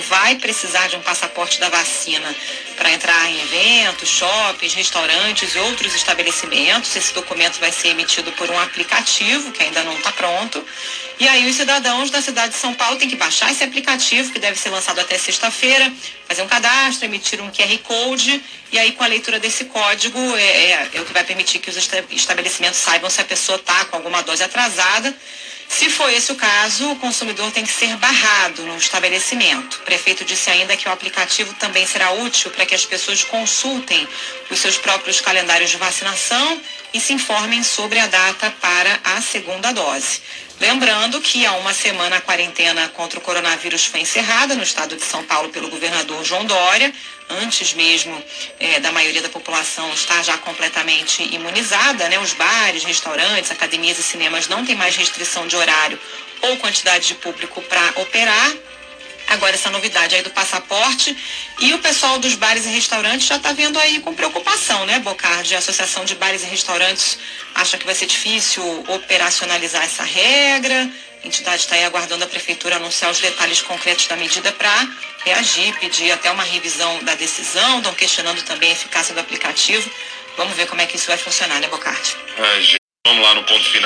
vai precisar de um passaporte da vacina para entrar em eventos, shoppings, restaurantes e outros estabelecimentos. Esse documento vai ser emitido por um aplicativo que ainda não está pronto. E aí os cidadãos da cidade de São Paulo têm que baixar esse aplicativo, que deve ser lançado até sexta-feira, fazer um cadastro, emitir um QR Code, e aí com a leitura desse código é, é, é o que vai permitir que os estabelecimentos saibam se a pessoa está com alguma dose atrasada se for esse o caso, o consumidor tem que ser barrado no estabelecimento. O prefeito disse ainda que o aplicativo também será útil para que as pessoas consultem os seus próprios calendários de vacinação e se informem sobre a data para a segunda dose. Lembrando que há uma semana a quarentena contra o coronavírus foi encerrada no estado de São Paulo pelo governador João Dória, antes mesmo é, da maioria da população estar já completamente imunizada, né? Os bares, restaurantes, academias e cinemas não têm mais restrição de horário ou quantidade de público para operar agora essa novidade aí do passaporte e o pessoal dos bares e restaurantes já está vendo aí com preocupação, né, Bocardi? A Associação de Bares e Restaurantes acha que vai ser difícil operacionalizar essa regra. A entidade está aí aguardando a prefeitura anunciar os detalhes concretos da medida para reagir, pedir até uma revisão da decisão, estão questionando também a eficácia do aplicativo. Vamos ver como é que isso vai funcionar, né, Bocardi? É, vamos lá no ponto final.